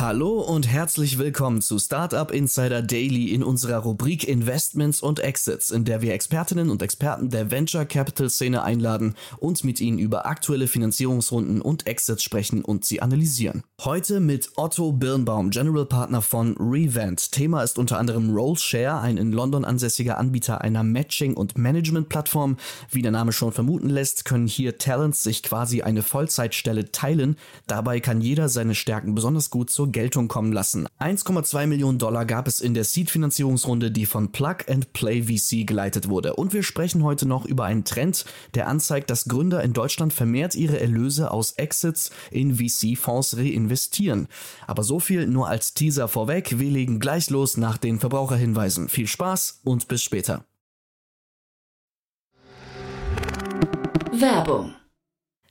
Hallo und herzlich willkommen zu Startup Insider Daily in unserer Rubrik Investments und Exits, in der wir Expertinnen und Experten der Venture Capital Szene einladen und mit ihnen über aktuelle Finanzierungsrunden und Exits sprechen und sie analysieren. Heute mit Otto Birnbaum, General Partner von Revent. Thema ist unter anderem Rollshare, ein in London ansässiger Anbieter einer Matching- und Management-Plattform. Wie der Name schon vermuten lässt, können hier Talents sich quasi eine Vollzeitstelle teilen. Dabei kann jeder seine Stärken besonders gut zur Geltung kommen lassen. 1,2 Millionen Dollar gab es in der Seed-Finanzierungsrunde, die von Plug and Play VC geleitet wurde. Und wir sprechen heute noch über einen Trend, der anzeigt, dass Gründer in Deutschland vermehrt ihre Erlöse aus Exits in VC-Fonds reinvestieren. Aber so viel nur als Teaser vorweg. Wir legen gleich los nach den Verbraucherhinweisen. Viel Spaß und bis später. Werbung.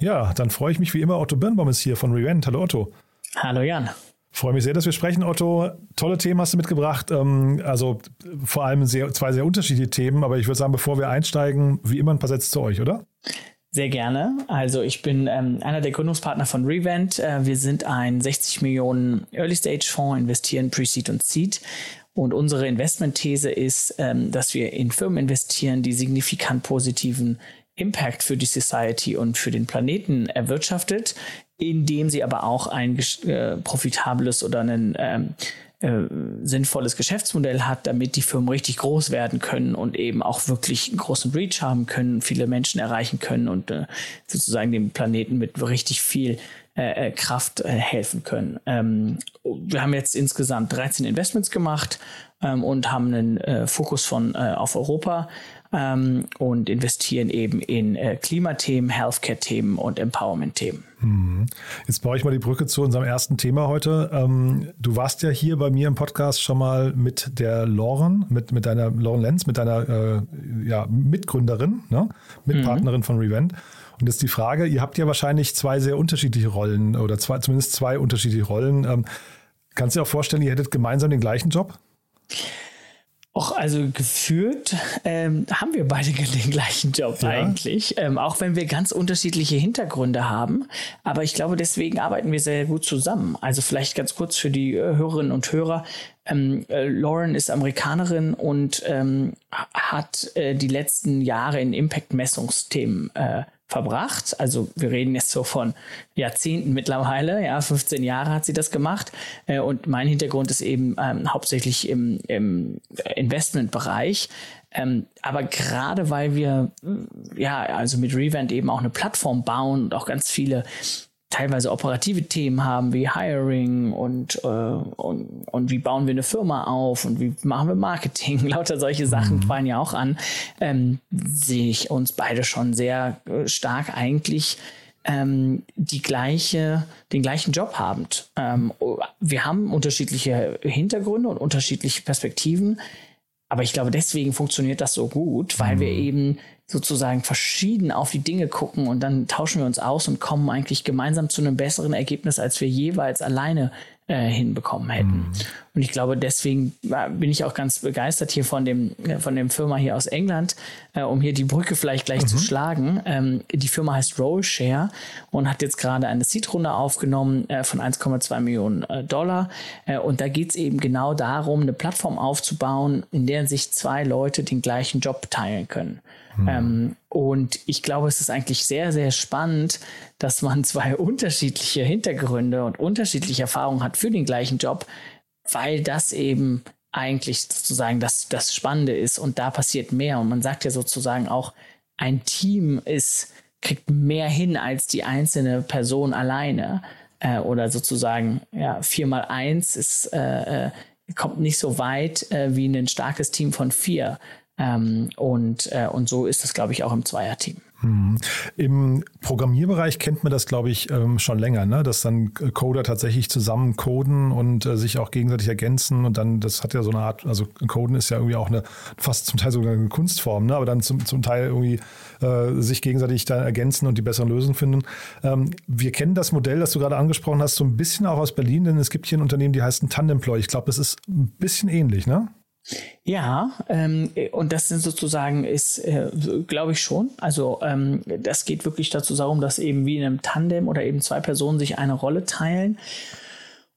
Ja, dann freue ich mich wie immer. Otto Birnbaum ist hier von Revent. Hallo Otto. Hallo Jan. Freue mich sehr, dass wir sprechen, Otto. Tolle Themen hast du mitgebracht. Ähm, also vor allem sehr, zwei sehr unterschiedliche Themen. Aber ich würde sagen, bevor wir einsteigen, wie immer ein paar Sätze zu euch, oder? Sehr gerne. Also ich bin ähm, einer der Gründungspartner von Revent. Äh, wir sind ein 60 Millionen Early-Stage-Fonds, investieren Pre-Seed und Seed. Und unsere Investmentthese ist, ähm, dass wir in Firmen investieren, die signifikant positiven Impact für die Society und für den Planeten erwirtschaftet, indem sie aber auch ein äh, profitables oder ein ähm, äh, sinnvolles Geschäftsmodell hat, damit die Firmen richtig groß werden können und eben auch wirklich einen großen Reach haben können, viele Menschen erreichen können und äh, sozusagen dem Planeten mit richtig viel äh, äh Kraft äh, helfen können. Ähm, wir haben jetzt insgesamt 13 Investments gemacht ähm, und haben einen äh, Fokus von auf Europa ähm, und investieren eben in äh, Klimathemen, Healthcare-Themen und Empowerment-Themen. Hm. Jetzt baue ich mal die Brücke zu unserem ersten Thema heute. Ähm, du warst ja hier bei mir im Podcast schon mal mit der Lauren, mit, mit deiner Lauren Lenz, mit deiner äh, ja, Mitgründerin, ne? Mitpartnerin mhm. von Revent. Und jetzt die Frage, ihr habt ja wahrscheinlich zwei sehr unterschiedliche Rollen oder zwei, zumindest zwei unterschiedliche Rollen. Ähm, kannst du dir auch vorstellen, ihr hättet gemeinsam den gleichen Job? Och, also gefühlt ähm, haben wir beide den gleichen Job ja. eigentlich, ähm, auch wenn wir ganz unterschiedliche Hintergründe haben. Aber ich glaube, deswegen arbeiten wir sehr gut zusammen. Also vielleicht ganz kurz für die äh, Hörerinnen und Hörer. Ähm, äh, Lauren ist Amerikanerin und ähm, hat äh, die letzten Jahre in Impact-Messungsthemen äh, verbracht. Also wir reden jetzt so von Jahrzehnten mittlerweile, ja, 15 Jahre hat sie das gemacht. Äh, und mein Hintergrund ist eben ähm, hauptsächlich im, im Investmentbereich. Ähm, aber gerade weil wir ja also mit Revent eben auch eine Plattform bauen und auch ganz viele teilweise operative Themen haben wie Hiring und, äh, und, und wie bauen wir eine Firma auf und wie machen wir Marketing, lauter solche Sachen mhm. fallen ja auch an, ähm, sehe ich uns beide schon sehr äh, stark eigentlich ähm, die gleiche, den gleichen Job habend. Ähm, wir haben unterschiedliche Hintergründe und unterschiedliche Perspektiven, aber ich glaube, deswegen funktioniert das so gut, weil mhm. wir eben sozusagen verschieden auf die Dinge gucken und dann tauschen wir uns aus und kommen eigentlich gemeinsam zu einem besseren Ergebnis, als wir jeweils alleine äh, hinbekommen hätten. Mhm. Und ich glaube, deswegen bin ich auch ganz begeistert hier von dem, äh, von dem Firma hier aus England, äh, um hier die Brücke vielleicht gleich mhm. zu schlagen. Ähm, die Firma heißt Rollshare und hat jetzt gerade eine Seed-Runde aufgenommen äh, von 1,2 Millionen äh, Dollar. Äh, und da geht es eben genau darum, eine Plattform aufzubauen, in der sich zwei Leute den gleichen Job teilen können. Mhm. Ähm, und ich glaube, es ist eigentlich sehr, sehr spannend, dass man zwei unterschiedliche Hintergründe und unterschiedliche Erfahrungen hat für den gleichen Job, weil das eben eigentlich sozusagen das, das Spannende ist und da passiert mehr. Und man sagt ja sozusagen auch, ein Team ist, kriegt mehr hin als die einzelne Person alleine. Äh, oder sozusagen, ja, vier mal eins ist, äh, äh, kommt nicht so weit äh, wie ein starkes Team von vier. Ähm, und, äh, und so ist das, glaube ich, auch im Zweierteam. Mhm. Im Programmierbereich kennt man das, glaube ich, ähm, schon länger, ne? dass dann Coder tatsächlich zusammen coden und äh, sich auch gegenseitig ergänzen und dann, das hat ja so eine Art, also Coden ist ja irgendwie auch eine fast zum Teil sogar eine Kunstform, ne? aber dann zum, zum Teil irgendwie äh, sich gegenseitig da ergänzen und die besseren Lösungen finden. Ähm, wir kennen das Modell, das du gerade angesprochen hast, so ein bisschen auch aus Berlin, denn es gibt hier ein Unternehmen, die heißt Tandemploy. Ich glaube, das ist ein bisschen ähnlich, ne? Ja, ähm, und das sind sozusagen ist, äh, glaube ich schon. Also ähm, das geht wirklich dazu darum, dass eben wie in einem Tandem oder eben zwei Personen sich eine Rolle teilen.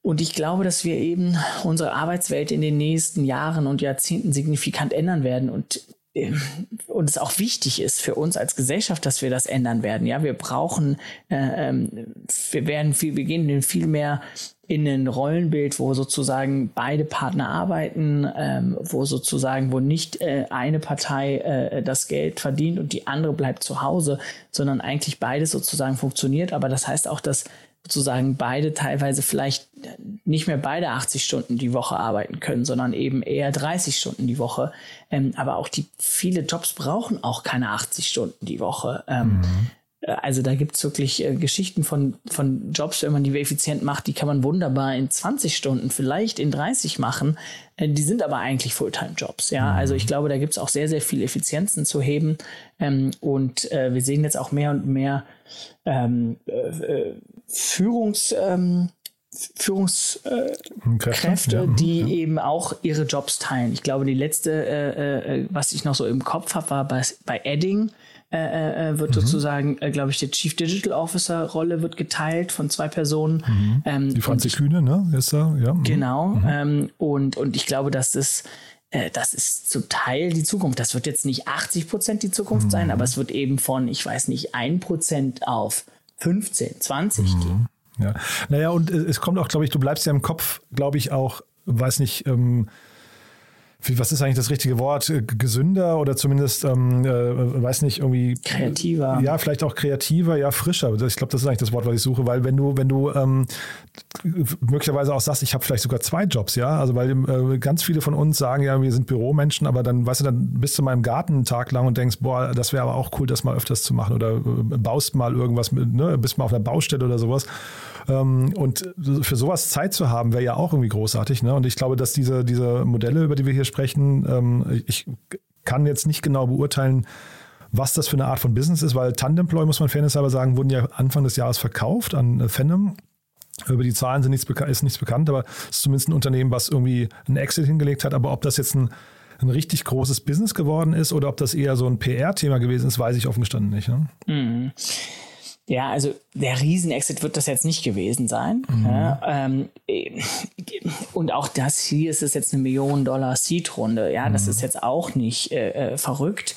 Und ich glaube, dass wir eben unsere Arbeitswelt in den nächsten Jahren und Jahrzehnten signifikant ändern werden. Und ähm, und es auch wichtig ist für uns als Gesellschaft, dass wir das ändern werden. Ja, wir brauchen, äh, ähm, wir werden viel, wir gehen viel mehr in ein Rollenbild, wo sozusagen beide Partner arbeiten, ähm, wo sozusagen, wo nicht äh, eine Partei äh, das Geld verdient und die andere bleibt zu Hause, sondern eigentlich beides sozusagen funktioniert. Aber das heißt auch, dass sozusagen beide teilweise vielleicht nicht mehr beide 80 Stunden die Woche arbeiten können, sondern eben eher 30 Stunden die Woche. Ähm, aber auch die viele Jobs brauchen auch keine 80 Stunden die Woche. Ähm, mhm. Äh, also da gibt es wirklich äh, Geschichten von, von Jobs, wenn man die effizient macht, die kann man wunderbar in 20 Stunden, vielleicht in 30 machen. Äh, die sind aber eigentlich Fulltime-Jobs. Ja, mhm. also ich glaube, da gibt es auch sehr, sehr viele Effizienzen zu heben. Ähm, und äh, wir sehen jetzt auch mehr und mehr ähm, äh, Führungs, ähm, Führungskräfte, ja, die ja. eben auch ihre Jobs teilen. Ich glaube, die letzte, äh, äh, was ich noch so im Kopf habe, war bei, bei Edding äh, äh, wird mhm. sozusagen, äh, glaube ich, der Chief Digital Officer Rolle wird geteilt von zwei Personen. Mhm. Ähm, die Franzi Kühne, ne? Ist da, ja. Mhm. Genau. Mhm. Ähm, und, und ich glaube, dass das äh, das ist zum Teil die Zukunft. Das wird jetzt nicht 80 Prozent die Zukunft sein, mhm. aber es wird eben von, ich weiß nicht, 1 Prozent auf 15, 20 mhm. gehen. Ja, naja, und es kommt auch, glaube ich, du bleibst ja im Kopf, glaube ich, auch, weiß nicht, ähm, was ist eigentlich das richtige Wort? Äh, gesünder oder zumindest, ähm, äh, weiß nicht, irgendwie. Kreativer. Ja, vielleicht auch kreativer, ja, frischer. Ich glaube, das ist eigentlich das Wort, was ich suche, weil wenn du, wenn du ähm, möglicherweise auch sagst, ich habe vielleicht sogar zwei Jobs, ja, also weil äh, ganz viele von uns sagen ja, wir sind Büromenschen, aber dann, weißt du, dann bist du mal im Garten einen Tag lang und denkst, boah, das wäre aber auch cool, das mal öfters zu machen oder äh, baust mal irgendwas mit, ne, bist mal auf einer Baustelle oder sowas. Ähm, und für sowas Zeit zu haben, wäre ja auch irgendwie großartig. Ne? Und ich glaube, dass diese, diese Modelle, über die wir hier sprechen, ähm, ich kann jetzt nicht genau beurteilen, was das für eine Art von Business ist, weil Tandemploy, muss man fairnesshalber sagen, wurden ja Anfang des Jahres verkauft an äh, Phenom. Über die Zahlen sind nichts ist nichts bekannt, aber es ist zumindest ein Unternehmen, was irgendwie einen Exit hingelegt hat. Aber ob das jetzt ein, ein richtig großes Business geworden ist oder ob das eher so ein PR-Thema gewesen ist, weiß ich offen gestanden nicht. Ne? Mhm. Ja, also der Riesenexit wird das jetzt nicht gewesen sein. Mhm. Ja, ähm, und auch das hier ist es jetzt eine Million Dollar Seed-Runde. Ja, mhm. das ist jetzt auch nicht äh, äh verrückt.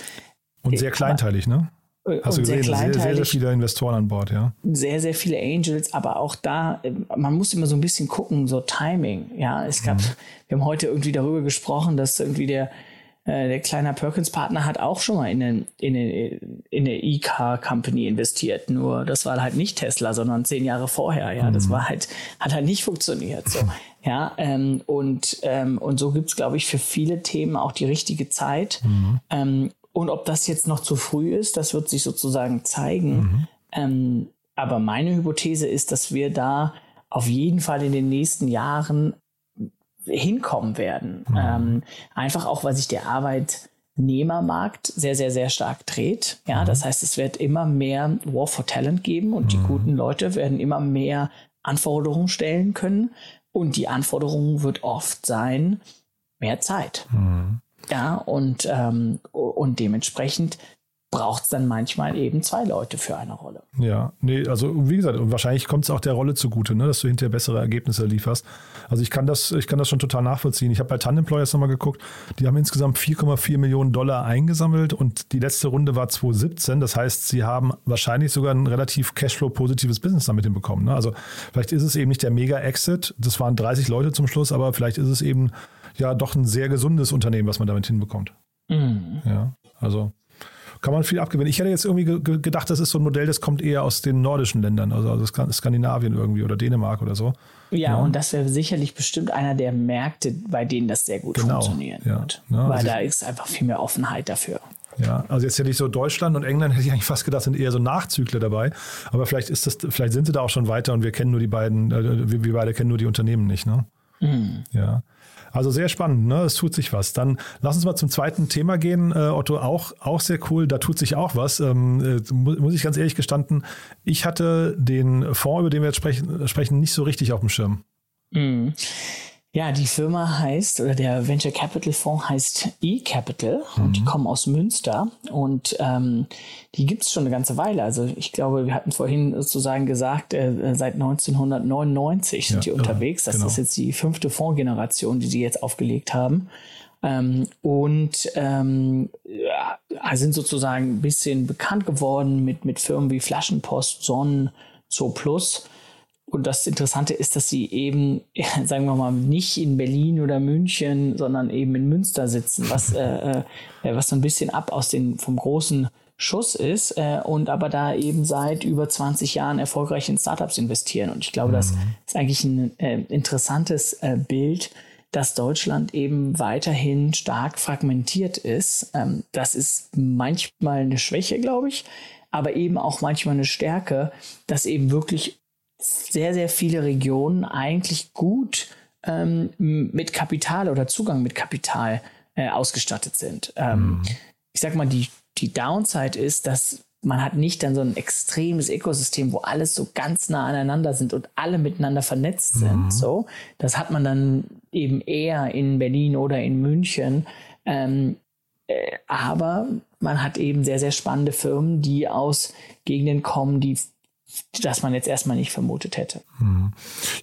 Und sehr kleinteilig, ne? Äh, Hast du gesehen, sehr, sehr, sehr, viele Investoren an Bord, ja. Sehr, sehr viele Angels, aber auch da, äh, man muss immer so ein bisschen gucken, so Timing. Ja, es gab, mhm. wir haben heute irgendwie darüber gesprochen, dass irgendwie der äh, der kleine Perkins-Partner hat auch schon mal in eine, in eine, in eine E-Car-Company investiert. Nur das war halt nicht Tesla, sondern zehn Jahre vorher. Ja, mhm. das war halt, hat halt nicht funktioniert. So. Ja, ähm, und, ähm, und so gibt's glaube ich, für viele Themen auch die richtige Zeit. Mhm. Ähm, und ob das jetzt noch zu früh ist, das wird sich sozusagen zeigen. Mhm. Ähm, aber meine Hypothese ist, dass wir da auf jeden Fall in den nächsten Jahren hinkommen werden. Mhm. Ähm, einfach auch, weil sich der Arbeitnehmermarkt sehr, sehr, sehr stark dreht. Ja, mhm. das heißt, es wird immer mehr War for Talent geben und mhm. die guten Leute werden immer mehr Anforderungen stellen können. Und die Anforderung wird oft sein, mehr Zeit. Mhm. Ja, und, ähm, und dementsprechend braucht es dann manchmal eben zwei Leute für eine Rolle. Ja, nee, also wie gesagt, wahrscheinlich kommt es auch der Rolle zugute, ne, dass du hinterher bessere Ergebnisse lieferst. Also ich kann das, ich kann das schon total nachvollziehen. Ich habe bei Tan Employers nochmal geguckt, die haben insgesamt 4,4 Millionen Dollar eingesammelt und die letzte Runde war 2017. Das heißt, sie haben wahrscheinlich sogar ein relativ Cashflow-positives Business damit hinbekommen. Ne? Also vielleicht ist es eben nicht der Mega-Exit, das waren 30 Leute zum Schluss, aber vielleicht ist es eben ja doch ein sehr gesundes Unternehmen, was man damit hinbekommt. Mhm. Ja, also kann man viel abgewinnen. Ich hätte jetzt irgendwie ge gedacht, das ist so ein Modell, das kommt eher aus den nordischen Ländern, also, also Skandinavien irgendwie oder Dänemark oder so. Ja, ja. und das wäre sicherlich bestimmt einer der Märkte, bei denen das sehr gut genau, funktionieren ja, wird. Ja, ne? weil also da ist einfach viel mehr Offenheit dafür. Ja, also jetzt hätte ich so Deutschland und England hätte ich eigentlich fast gedacht, sind eher so Nachzügler dabei. Aber vielleicht ist das, vielleicht sind sie da auch schon weiter und wir kennen nur die beiden, äh, wir, wir beide kennen nur die Unternehmen nicht, ne? Mhm. Ja. Also sehr spannend, ne? Es tut sich was. Dann lass uns mal zum zweiten Thema gehen, äh, Otto. Auch, auch sehr cool, da tut sich auch was. Ähm, äh, muss ich ganz ehrlich gestanden, ich hatte den Fonds, über den wir jetzt sprechen, sprechen nicht so richtig auf dem Schirm. Mhm. Ja, die Firma heißt, oder der Venture Capital Fonds heißt eCapital mhm. und die mhm. kommen aus Münster und ähm, die gibt es schon eine ganze Weile. Also ich glaube, wir hatten vorhin sozusagen gesagt, äh, seit 1999 sind ja, die unterwegs. Das genau. ist jetzt die fünfte Fondsgeneration, die sie jetzt aufgelegt haben. Ähm, und ähm, ja, sind sozusagen ein bisschen bekannt geworden mit, mit Firmen wie Flaschenpost, Sonnen, So Plus und das Interessante ist, dass sie eben, sagen wir mal, nicht in Berlin oder München, sondern eben in Münster sitzen, was, äh, äh, was so ein bisschen ab aus den, vom großen Schuss ist äh, und aber da eben seit über 20 Jahren erfolgreich in Startups investieren. Und ich glaube, mhm. das ist eigentlich ein äh, interessantes äh, Bild, dass Deutschland eben weiterhin stark fragmentiert ist. Ähm, das ist manchmal eine Schwäche, glaube ich, aber eben auch manchmal eine Stärke, dass eben wirklich sehr, sehr viele Regionen eigentlich gut ähm, mit Kapital oder Zugang mit Kapital äh, ausgestattet sind. Ähm, mhm. Ich sag mal, die, die Downside ist, dass man hat nicht dann so ein extremes Ökosystem, wo alles so ganz nah aneinander sind und alle miteinander vernetzt sind. Mhm. So, das hat man dann eben eher in Berlin oder in München. Ähm, äh, aber man hat eben sehr, sehr spannende Firmen, die aus Gegenden kommen, die das man jetzt erstmal nicht vermutet hätte. Hm.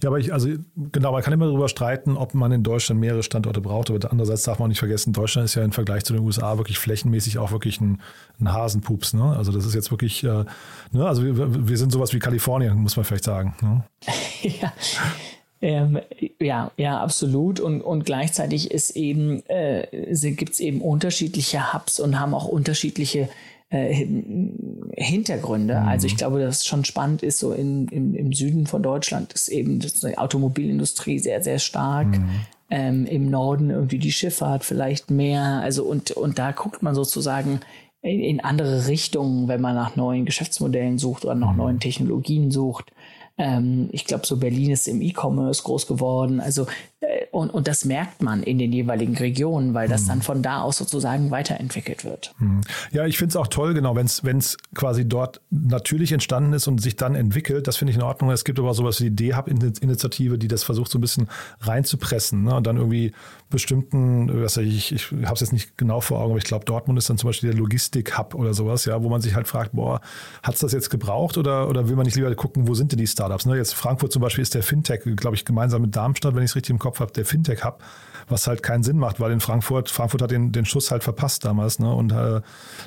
Ja, aber ich, also genau, man kann immer darüber streiten, ob man in Deutschland mehrere Standorte braucht, aber andererseits darf man auch nicht vergessen, Deutschland ist ja im Vergleich zu den USA wirklich flächenmäßig auch wirklich ein, ein Hasenpups. Ne? Also das ist jetzt wirklich, äh, ne? also wir, wir, sind sowas wie Kalifornien, muss man vielleicht sagen. Ne? ja. Ähm, ja, ja, absolut. Und, und gleichzeitig ist eben, äh, gibt es eben unterschiedliche Hubs und haben auch unterschiedliche äh, Hintergründe. Mhm. Also ich glaube, dass schon spannend ist, so in, im, im Süden von Deutschland ist eben die Automobilindustrie sehr, sehr stark. Mhm. Ähm, Im Norden irgendwie die Schifffahrt vielleicht mehr. Also und, und da guckt man sozusagen in, in andere Richtungen, wenn man nach neuen Geschäftsmodellen sucht oder nach mhm. neuen Technologien sucht. Ähm, ich glaube, so Berlin ist im E-Commerce groß geworden. Also äh, und, und das merkt man in den jeweiligen Regionen, weil das mhm. dann von da aus sozusagen weiterentwickelt wird. Mhm. Ja, ich finde es auch toll, genau, wenn es quasi dort natürlich entstanden ist und sich dann entwickelt, das finde ich in Ordnung. Es gibt aber sowas wie die D-Hub-Initiative, die das versucht so ein bisschen reinzupressen ne? und dann irgendwie bestimmten, was ich, ich habe es jetzt nicht genau vor Augen, aber ich glaube, Dortmund ist dann zum Beispiel der Logistik-Hub oder sowas, ja, wo man sich halt fragt, boah, hat es das jetzt gebraucht oder, oder will man nicht lieber gucken, wo sind denn die Startups? Ne? Jetzt Frankfurt zum Beispiel ist der Fintech, glaube ich, gemeinsam mit Darmstadt, wenn ich es richtig im Kopf habe, der Fintech-Hub, was halt keinen Sinn macht, weil in Frankfurt, Frankfurt hat den, den Schuss halt verpasst damals ne? und äh,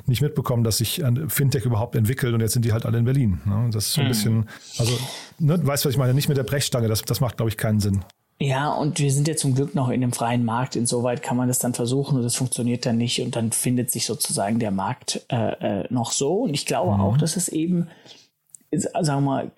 nicht mitbekommen, dass sich ein Fintech überhaupt entwickelt und jetzt sind die halt alle in Berlin. Ne? Das ist so ein hm. bisschen, also, ne, weißt du, was ich meine? Nicht mit der Brechstange, das, das macht, glaube ich, keinen Sinn. Ja, und wir sind ja zum Glück noch in dem freien Markt. Insoweit kann man das dann versuchen und das funktioniert dann nicht und dann findet sich sozusagen der Markt äh, äh, noch so. Und ich glaube mhm. auch, dass es eben, sagen wir mal,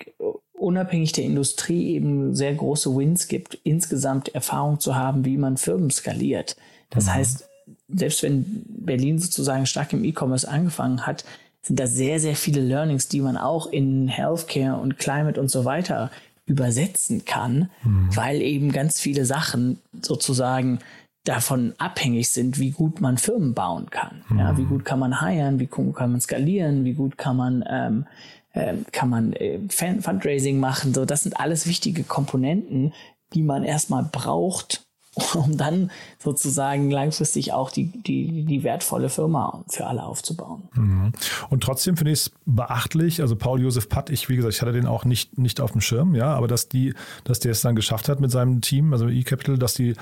unabhängig der Industrie eben sehr große Wins gibt, insgesamt Erfahrung zu haben, wie man Firmen skaliert. Das mhm. heißt, selbst wenn Berlin sozusagen stark im E-Commerce angefangen hat, sind da sehr, sehr viele Learnings, die man auch in Healthcare und Climate und so weiter übersetzen kann, mhm. weil eben ganz viele Sachen sozusagen davon abhängig sind, wie gut man Firmen bauen kann. Mhm. Ja, wie gut kann man hiren, wie gut kann man skalieren, wie gut kann man ähm, äh, kann man äh, Fundraising machen. So, das sind alles wichtige Komponenten, die man erstmal braucht, um dann sozusagen langfristig auch die, die, die wertvolle Firma für alle aufzubauen. Mhm. Und trotzdem finde ich es beachtlich, also Paul Josef Patt, ich, wie gesagt, ich hatte den auch nicht, nicht auf dem Schirm, ja, aber dass die, dass der es dann geschafft hat mit seinem Team, also eCapital, dass die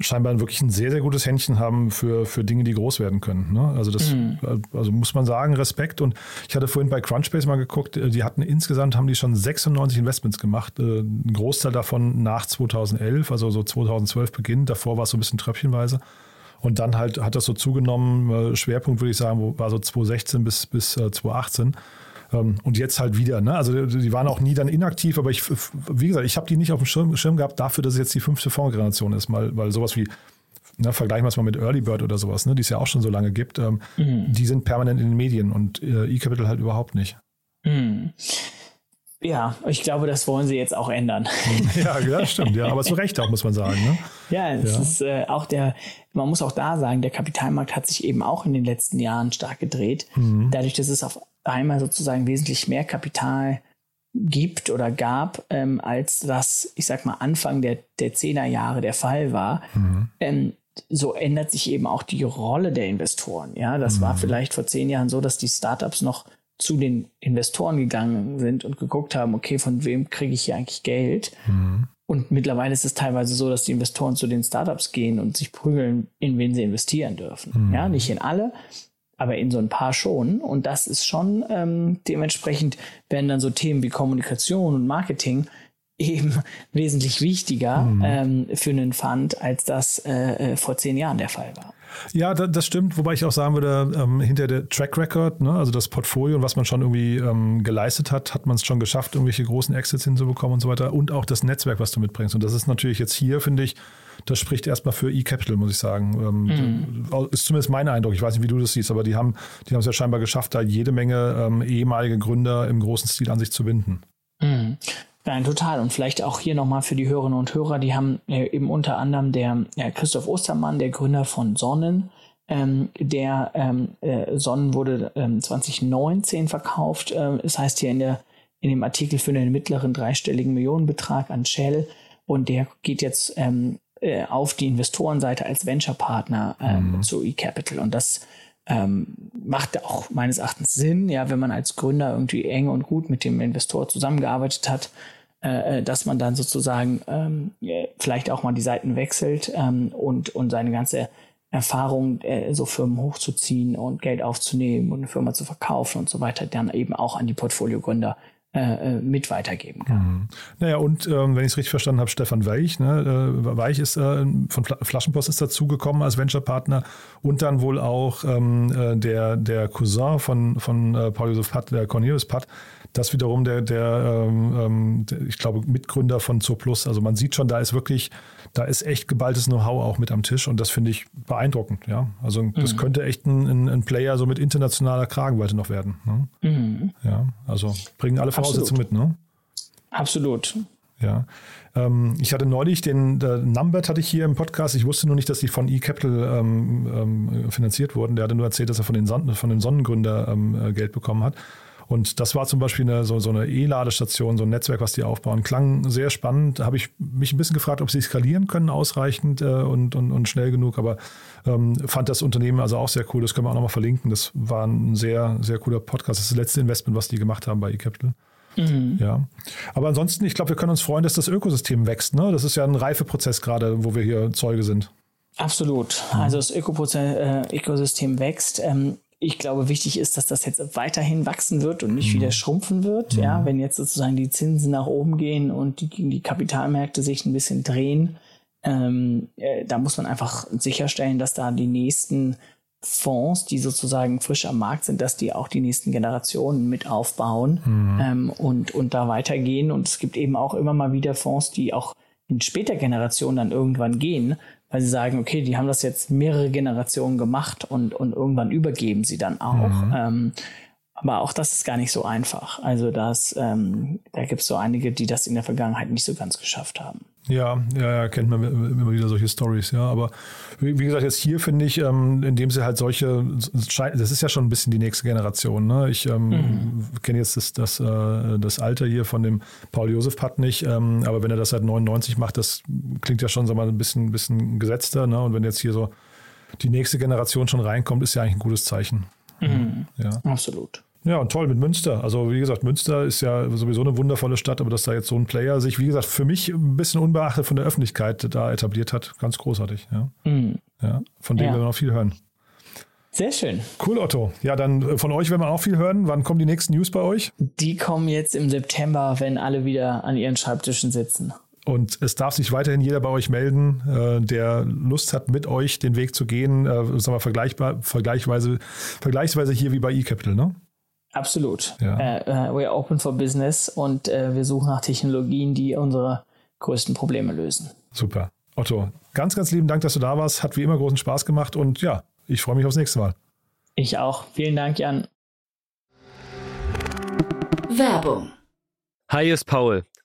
scheinbar wirklich ein sehr, sehr gutes Händchen haben für, für Dinge, die groß werden können. Ne? Also das mhm. also muss man sagen, Respekt. Und ich hatte vorhin bei Crunchbase mal geguckt, äh, die hatten insgesamt haben die schon 96 Investments gemacht. Äh, ein Großteil davon nach 2011, also so 2012 beginnt. Davor war es so ein bisschen tröpfchenweise. Und dann halt hat das so zugenommen. Äh, Schwerpunkt würde ich sagen, war so 2016 bis, bis 2018. Ähm, und jetzt halt wieder. Ne? Also die waren auch nie dann inaktiv, aber ich, wie gesagt, ich habe die nicht auf dem Schirm, Schirm, gehabt dafür, dass es jetzt die fünfte Fondsgeneration ist, mal, weil sowas wie Ne, vergleichen wir es mal mit Early Bird oder sowas, ne, die es ja auch schon so lange gibt, ähm, mhm. die sind permanent in den Medien und äh, eCapital halt überhaupt nicht. Mhm. Ja, ich glaube, das wollen sie jetzt auch ändern. ja, ja, stimmt, ja, aber zu Recht auch, muss man sagen. Ne? Ja, es ja. ist äh, auch der, man muss auch da sagen, der Kapitalmarkt hat sich eben auch in den letzten Jahren stark gedreht. Mhm. Dadurch, dass es auf einmal sozusagen wesentlich mehr Kapital gibt oder gab, ähm, als das, ich sag mal, Anfang der, der 10er Jahre der Fall war. Mhm. Ähm, so ändert sich eben auch die Rolle der Investoren. Ja, das mhm. war vielleicht vor zehn Jahren so, dass die Startups noch zu den Investoren gegangen sind und geguckt haben, okay, von wem kriege ich hier eigentlich Geld? Mhm. Und mittlerweile ist es teilweise so, dass die Investoren zu den Startups gehen und sich prügeln, in wen sie investieren dürfen. Mhm. Ja, nicht in alle, aber in so ein paar schon. Und das ist schon ähm, dementsprechend werden dann so Themen wie Kommunikation und Marketing eben wesentlich wichtiger mhm. ähm, für einen Fund, als das äh, äh, vor zehn Jahren der Fall war. Ja, das stimmt, wobei ich auch sagen würde, ähm, hinter der Track Record, ne, also das Portfolio und was man schon irgendwie ähm, geleistet hat, hat man es schon geschafft, irgendwelche großen Exits hinzubekommen und so weiter und auch das Netzwerk, was du mitbringst. Und das ist natürlich jetzt hier, finde ich, das spricht erstmal für eCapital, muss ich sagen. Ähm, mhm. Ist zumindest mein Eindruck. Ich weiß nicht, wie du das siehst, aber die haben die haben es ja scheinbar geschafft, da jede Menge ähm, ehemalige Gründer im großen Stil an sich zu binden. Mhm. Nein, total. Und vielleicht auch hier nochmal für die Hörerinnen und Hörer, die haben äh, eben unter anderem der äh, Christoph Ostermann, der Gründer von Sonnen, ähm, der ähm, äh, Sonnen wurde ähm, 2019 verkauft. Ähm, es heißt hier in, der, in dem Artikel für einen mittleren dreistelligen Millionenbetrag an Shell. Und der geht jetzt ähm, äh, auf die Investorenseite als Venture-Partner ähm, mhm. zu eCapital. Und das ähm, macht auch meines Erachtens Sinn, ja, wenn man als Gründer irgendwie eng und gut mit dem Investor zusammengearbeitet hat, äh, äh dass man dann sozusagen ähm, vielleicht auch mal die Seiten wechselt ähm, und, und seine ganze Erfahrung, äh, so Firmen hochzuziehen und Geld aufzunehmen und eine Firma zu verkaufen und so weiter, dann eben auch an die Portfoliogründer äh, äh, mit weitergeben kann. Mhm. Naja, und ähm, wenn ich es richtig verstanden habe, Stefan Weich, ne, äh, Weich ist äh, von Flaschenpost ist dazugekommen als Venture-Partner und dann wohl auch ähm, äh, der, der Cousin von, von Paul Josef Patt, der Cornelius Patt, das wiederum der, der, ähm, ähm, der, ich glaube, Mitgründer von Zooplus. Also man sieht schon, da ist wirklich, da ist echt geballtes Know-how auch mit am Tisch und das finde ich beeindruckend, ja. Also das mhm. könnte echt ein, ein, ein, Player so mit internationaler Kragenweite noch werden. Ne? Mhm. Ja, also bringen alle Voraussetzungen mit, ne? Absolut. Ja. Ähm, ich hatte neulich den Numbert hatte ich hier im Podcast. Ich wusste nur nicht, dass die von eCapital ähm, ähm, finanziert wurden. Der hatte nur erzählt, dass er von den, Son von dem Sonnengründer ähm, äh, Geld bekommen hat. Und das war zum Beispiel eine, so, so eine E-Ladestation, so ein Netzwerk, was die aufbauen. Klang sehr spannend. Habe ich mich ein bisschen gefragt, ob sie skalieren können ausreichend äh, und, und, und schnell genug. Aber ähm, fand das Unternehmen also auch sehr cool. Das können wir auch nochmal verlinken. Das war ein sehr, sehr cooler Podcast. Das ist das letzte Investment, was die gemacht haben bei eCapital. Mhm. Ja. Aber ansonsten, ich glaube, wir können uns freuen, dass das Ökosystem wächst. Ne? Das ist ja ein Reifeprozess gerade, wo wir hier Zeuge sind. Absolut. Also das äh, Ökosystem wächst. Ähm, ich glaube, wichtig ist, dass das jetzt weiterhin wachsen wird und nicht mhm. wieder schrumpfen wird. Mhm. Ja, wenn jetzt sozusagen die Zinsen nach oben gehen und die, die Kapitalmärkte sich ein bisschen drehen, ähm, äh, da muss man einfach sicherstellen, dass da die nächsten Fonds, die sozusagen frisch am Markt sind, dass die auch die nächsten Generationen mit aufbauen mhm. ähm, und, und da weitergehen. Und es gibt eben auch immer mal wieder Fonds, die auch in später Generationen dann irgendwann gehen, weil sie sagen, okay, die haben das jetzt mehrere Generationen gemacht und, und irgendwann übergeben sie dann auch. Mhm. Ähm, aber auch das ist gar nicht so einfach. Also das, ähm, da gibt es so einige, die das in der Vergangenheit nicht so ganz geschafft haben. Ja, ja, kennt man immer wieder solche Stories, ja. Aber wie, wie, gesagt, jetzt hier finde ich, ähm, indem sie halt solche, das ist ja schon ein bisschen die nächste Generation. Ne? Ich ähm, mhm. kenne jetzt das, das, äh, das Alter hier von dem Paul Josef Patt nicht, ähm, aber wenn er das seit 99 macht, das klingt ja schon sag mal, ein bisschen, bisschen gesetzter. Ne? Und wenn jetzt hier so die nächste Generation schon reinkommt, ist ja eigentlich ein gutes Zeichen. Mhm. Ja. Absolut. Ja, und toll mit Münster. Also, wie gesagt, Münster ist ja sowieso eine wundervolle Stadt, aber dass da jetzt so ein Player sich, wie gesagt, für mich ein bisschen unbeachtet von der Öffentlichkeit da etabliert hat, ganz großartig. Ja, mhm. ja von dem ja. wir noch viel hören. Sehr schön. Cool, Otto. Ja, dann äh, von euch werden wir auch viel hören. Wann kommen die nächsten News bei euch? Die kommen jetzt im September, wenn alle wieder an ihren Schreibtischen sitzen. Und es darf sich weiterhin jeder bei euch melden, äh, der Lust hat, mit euch den Weg zu gehen, äh, sagen wir vergleichbar, vergleichsweise, vergleichsweise hier wie bei eCapital, ne? Absolut. Ja. Uh, uh, we're open for business und uh, wir suchen nach Technologien, die unsere größten Probleme lösen. Super. Otto, ganz, ganz lieben Dank, dass du da warst. Hat wie immer großen Spaß gemacht und ja, ich freue mich aufs nächste Mal. Ich auch. Vielen Dank, Jan. Werbung. Hi, ist Paul.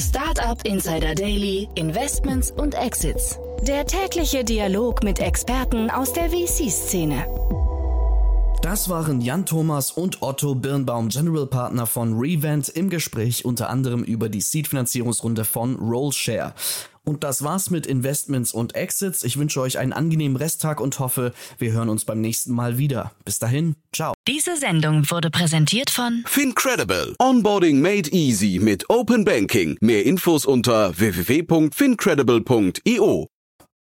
Startup Insider Daily, Investments und Exits. Der tägliche Dialog mit Experten aus der VC-Szene. Das waren Jan Thomas und Otto Birnbaum, General Partner von Revent, im Gespräch unter anderem über die Seed-Finanzierungsrunde von Rollshare. Und das war's mit Investments und Exits. Ich wünsche euch einen angenehmen Resttag und hoffe, wir hören uns beim nächsten Mal wieder. Bis dahin, ciao. Diese Sendung wurde präsentiert von Fincredible. Onboarding made easy mit Open Banking. Mehr Infos unter www.fincredible.io.